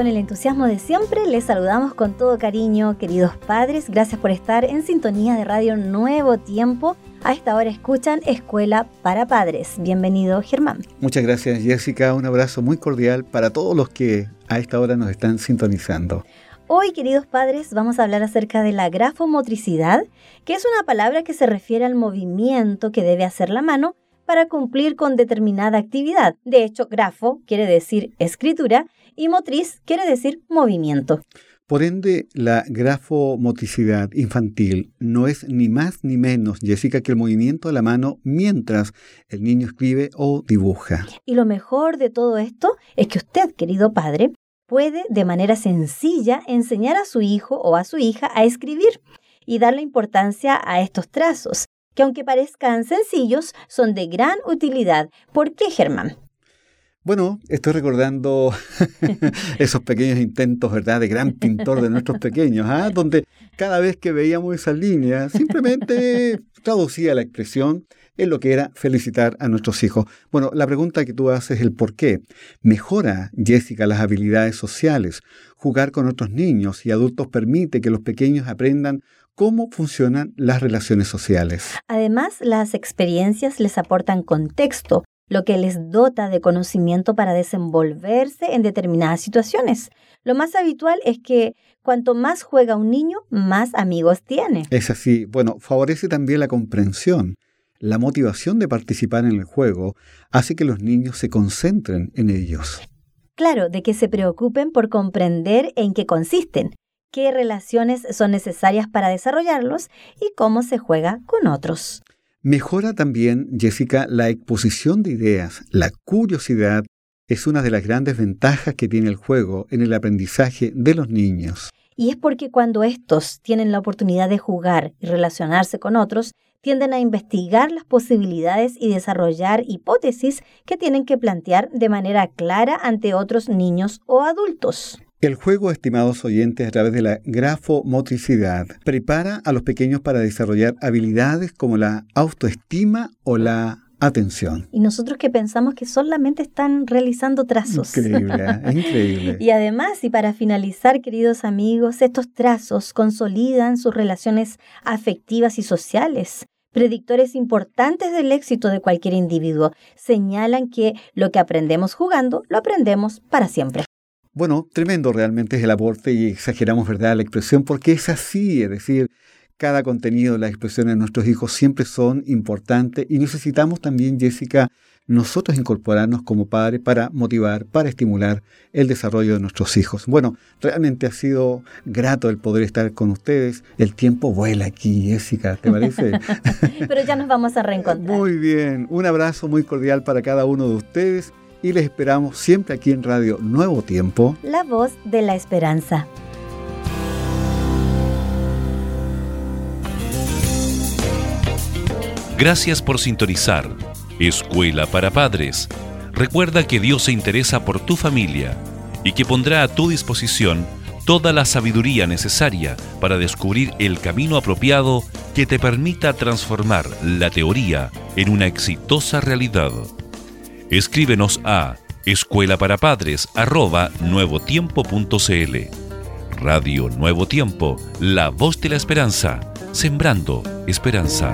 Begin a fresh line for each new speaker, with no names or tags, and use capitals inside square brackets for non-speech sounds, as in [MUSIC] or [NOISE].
Con el entusiasmo de siempre, les saludamos con todo cariño, queridos padres. Gracias por estar en sintonía de Radio Nuevo Tiempo. A esta hora escuchan Escuela para Padres. Bienvenido, Germán.
Muchas gracias, Jessica. Un abrazo muy cordial para todos los que a esta hora nos están sintonizando.
Hoy, queridos padres, vamos a hablar acerca de la grafomotricidad, que es una palabra que se refiere al movimiento que debe hacer la mano para cumplir con determinada actividad. De hecho, grafo quiere decir escritura y motriz quiere decir movimiento.
Por ende, la grafomotricidad infantil no es ni más ni menos, Jessica, que el movimiento de la mano mientras el niño escribe o dibuja.
Y lo mejor de todo esto es que usted, querido padre, puede de manera sencilla enseñar a su hijo o a su hija a escribir y darle importancia a estos trazos, que aunque parezcan sencillos, son de gran utilidad. ¿Por qué, Germán?
Bueno, estoy recordando [LAUGHS] esos pequeños intentos, ¿verdad?, de gran pintor de nuestros pequeños, ¿ah? donde cada vez que veíamos esas líneas, simplemente traducía la expresión en lo que era felicitar a nuestros hijos. Bueno, la pregunta que tú haces es el por qué. ¿Mejora, Jessica, las habilidades sociales? Jugar con otros niños y adultos permite que los pequeños aprendan cómo funcionan las relaciones sociales.
Además, las experiencias les aportan contexto, lo que les dota de conocimiento para desenvolverse en determinadas situaciones. Lo más habitual es que cuanto más juega un niño, más amigos tiene.
Es así. Bueno, favorece también la comprensión. La motivación de participar en el juego hace que los niños se concentren en ellos.
Claro, de que se preocupen por comprender en qué consisten, qué relaciones son necesarias para desarrollarlos y cómo se juega con otros.
Mejora también, Jessica, la exposición de ideas. La curiosidad es una de las grandes ventajas que tiene el juego en el aprendizaje de los niños.
Y es porque cuando estos tienen la oportunidad de jugar y relacionarse con otros, tienden a investigar las posibilidades y desarrollar hipótesis que tienen que plantear de manera clara ante otros niños o adultos.
El juego, estimados oyentes, a través de la grafomotricidad, prepara a los pequeños para desarrollar habilidades como la autoestima o la atención.
Y nosotros que pensamos que solamente están realizando trazos.
Increíble, ¿eh? increíble. [LAUGHS]
y además, y para finalizar, queridos amigos, estos trazos consolidan sus relaciones afectivas y sociales. Predictores importantes del éxito de cualquier individuo señalan que lo que aprendemos jugando, lo aprendemos para siempre.
Bueno, tremendo realmente es el aporte y exageramos, ¿verdad?, la expresión porque es así, es decir, cada contenido, las expresiones de nuestros hijos siempre son importantes y necesitamos también, Jessica, nosotros incorporarnos como padres para motivar, para estimular el desarrollo de nuestros hijos. Bueno, realmente ha sido grato el poder estar con ustedes. El tiempo vuela aquí, Jessica, ¿te parece? [LAUGHS]
Pero ya nos vamos a [LAUGHS] reencontrar.
Muy bien, un abrazo muy cordial para cada uno de ustedes y les esperamos siempre aquí en Radio Nuevo Tiempo.
La voz de la esperanza.
Gracias por sintonizar. Escuela para Padres. Recuerda que Dios se interesa por tu familia y que pondrá a tu disposición toda la sabiduría necesaria para descubrir el camino apropiado que te permita transformar la teoría en una exitosa realidad. Escríbenos a escuela para padres. Radio Nuevo Tiempo, la voz de la esperanza, sembrando esperanza.